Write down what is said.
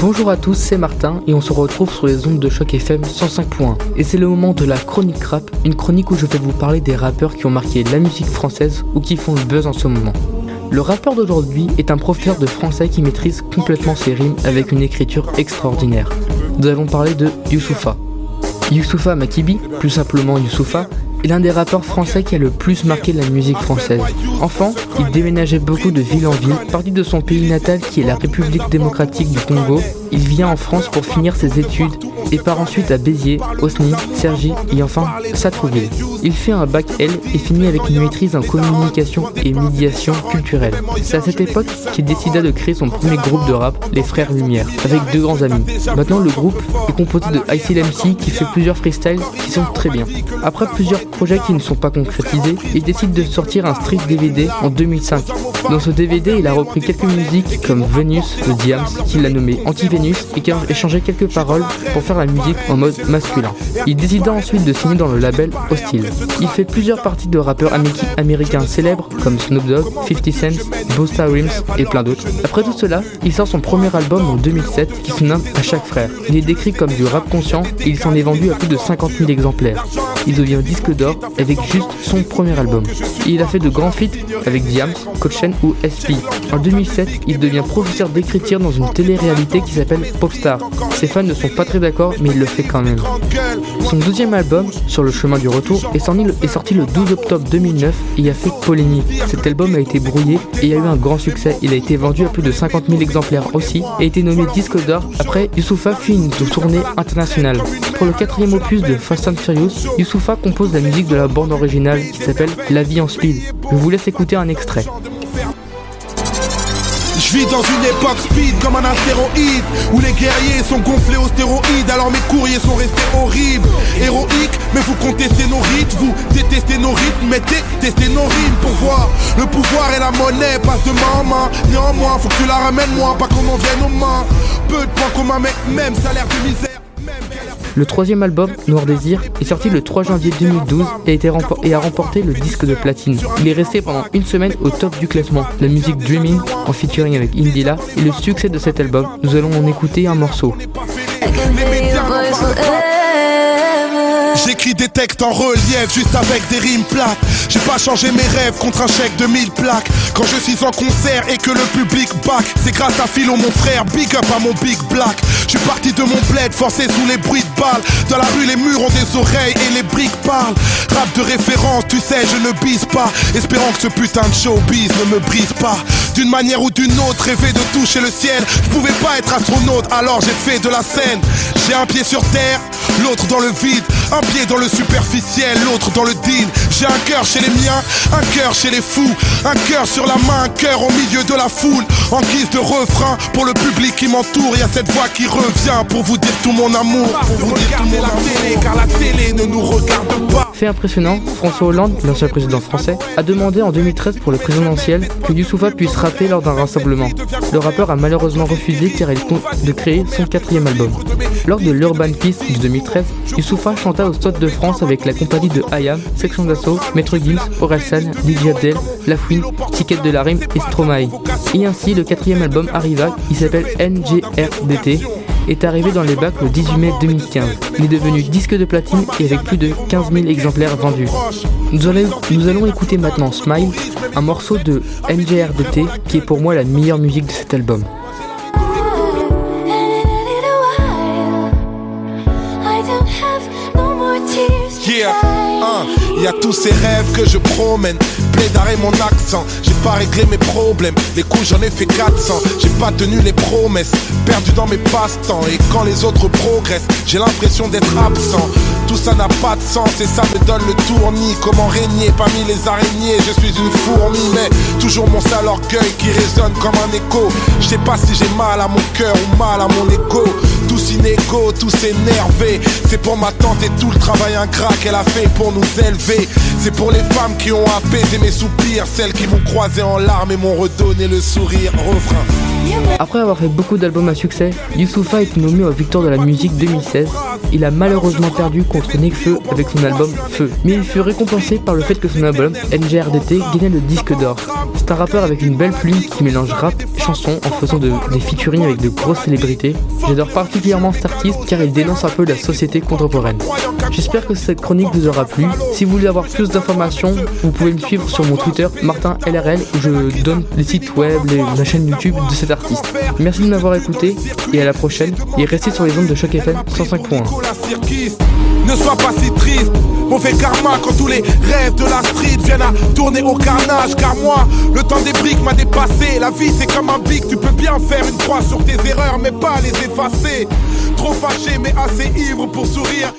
Bonjour à tous, c'est Martin et on se retrouve sur les ondes de choc FM 105.1. Et c'est le moment de la chronique rap, une chronique où je vais vous parler des rappeurs qui ont marqué la musique française ou qui font le buzz en ce moment. Le rappeur d'aujourd'hui est un professeur de français qui maîtrise complètement ses rimes avec une écriture extraordinaire. Nous allons parler de Youssoufa. Youssoufa Makibi, plus simplement Youssoufa, est l'un des rappeurs français qui a le plus marqué la musique française. Enfant, il déménageait beaucoup de ville en ville, parti de son pays natal qui est la République démocratique du Congo. Il vient en France pour finir ses études et part ensuite à Béziers, Osny, Cergy et enfin Satrouville. Il fait un bac L et finit avec une maîtrise en communication et médiation culturelle. C'est à cette époque qu'il décida de créer son premier groupe de rap, les Frères Lumière, avec deux grands amis. Maintenant, le groupe est composé de ICLMC qui fait plusieurs freestyles qui sont très bien. Après plusieurs projets qui ne sont pas concrétisés, il décide de sortir un street DVD en 2005. Dans ce DVD, il a repris quelques musiques comme Venus de Diams, qu'il a nommé Anti-Venus, a échangé quelques paroles pour faire la musique en mode masculin. Il décida ensuite de signer dans le label Hostile. Il fait plusieurs parties de rappeurs américains célèbres comme Snoop Dogg, 50 Cent, Busta Rhymes et plein d'autres. Après tout cela, il sort son premier album en 2007 qui se nomme À chaque frère. Il est décrit comme du rap conscient et il s'en est vendu à plus de 50 000 exemplaires. Il devient disque d'or avec juste son premier album. Il a fait de grands feats avec Diams, Coachen ou SP. En 2007, il devient professeur d'écriture dans une télé-réalité qui s'appelle Popstar. Ses fans ne sont pas très d'accord, mais il le fait quand même. Son deuxième album, Sur le chemin du retour, est sorti le 12 octobre 2009 et a fait polémique. Cet album a été brouillé et a eu un grand succès. Il a été vendu à plus de 50 000 exemplaires aussi et a été nommé disque d'or. Après, Youssoufa fit une tournée internationale. Pour le quatrième opus de Fast and Furious, Youssoufa compose la musique de la bande originale qui s'appelle La vie en speed. Je vous laisse écouter un extrait. Je vis dans une époque speed comme un astéroïde Où les guerriers sont gonflés aux stéroïdes Alors mes courriers sont restés horribles. Héroïques, mais vous contestez nos rites Vous détestez nos rythmes, mais détestez nos rimes. Pour voir le pouvoir et la monnaie passent de main en main. Néanmoins, faut que tu la ramènes moi, pas qu'on en vienne aux mains. Peu de points communs, mais même salaire de misère le troisième album, Noir Désir, est sorti le 3 janvier 2012 et a, remporté le disque de platine. Il est resté pendant une semaine au top du classement. La musique Dreaming, en featuring avec Indila, est le succès de cet album. Nous allons en écouter un morceau. J'écris des textes en relief juste avec des rimes plates. J'ai pas changé mes rêves contre un chèque de 1000 plaques. Quand je suis en concert et que le public back C'est grâce à Philo mon frère, big up à mon big black. Je suis parti de mon bled, forcé sous les bruits de balles. Dans la rue les murs ont des oreilles et les briques parlent. Rap de référence, tu sais je ne bise pas. Espérant que ce putain de showbiz ne me brise pas. D'une manière ou d'une autre, rêver de toucher le ciel. Je pouvais pas être astronaute alors j'ai fait de la scène. J'ai un pied sur terre, l'autre dans le vide un pied dans le superficiel, l'autre dans le deal. J'ai un cœur chez les miens, un cœur chez les fous. Un cœur sur la main, un cœur au milieu de la foule. En guise de refrain pour le public qui m'entoure. Y a cette voix qui revient pour vous dire tout mon amour. Pour vous car la télé ne nous regarde pas. Impressionnant, François Hollande, l'ancien président français, a demandé en 2013 pour le présidentiel que Youssoufa puisse rapper lors d'un rassemblement. Le rappeur a malheureusement refusé car il compte de créer son quatrième album. Lors de l'Urban Peace de 2013, Youssoufa chanta au Stade de France avec la compagnie de Hayam, Section d'Assaut, Maître Gims, Orelsan, DJ Abdel, Lafouine, Ticket de la Rime et Stromae. Et ainsi, le quatrième album arriva, il s'appelle NGRDT est arrivé dans les bacs le 18 mai 2015. Il est devenu disque de platine et avec plus de 15 000 exemplaires vendus. Nous allons, nous allons écouter maintenant Smile, un morceau de NGRDT qui est pour moi la meilleure musique de cet album. Il y a tous ces rêves que je promène. D'arrêt mon accent, j'ai pas réglé mes problèmes. Les coups j'en ai fait 400, j'ai pas tenu les promesses. Perdu dans mes passe-temps. Et quand les autres progressent, j'ai l'impression d'être absent. Tout ça n'a pas de sens et ça me donne le tournis. Comment régner parmi les araignées? Je suis une fourmi, mais toujours mon sale orgueil qui résonne comme un écho. Je sais pas si j'ai mal à mon cœur ou mal à mon ego. Tous inégaux, tous énervés. C'est pour ma tante et tout le travail ingrat qu'elle a fait pour nous élever. C'est pour les femmes qui ont apaisé mes soupirs, celles qui m'ont croisé en larmes et m'ont redonné le sourire. Refrain. Après avoir fait beaucoup d'albums à succès, Youssoufa est nommé aux Victoires de la musique 2016 il a malheureusement perdu contre Nekfeu avec son album Feu. Mais il fut récompensé par le fait que son album NGRDT gagnait le disque d'or. C'est un rappeur avec une belle plume qui mélange rap et chanson en faisant des featuring avec de grosses célébrités. J'adore particulièrement cet artiste car il dénonce un peu la société contemporaine. J'espère que cette chronique vous aura plu. Si vous voulez avoir plus d'informations, vous pouvez me suivre sur mon Twitter MartinLRL où je donne les sites web, les, la chaîne YouTube de cet artiste. Merci de m'avoir écouté et à la prochaine et restez sur les ondes de Choc FM 105.1. Ne sois pas si triste, mauvais karma quand tous les rêves de la street viennent à tourner au carnage. Car moi, le temps des briques m'a dépassé. La vie c'est comme un bic, tu peux bien faire une croix sur tes erreurs, mais pas les effacer. Trop fâché, mais assez ivre pour sourire.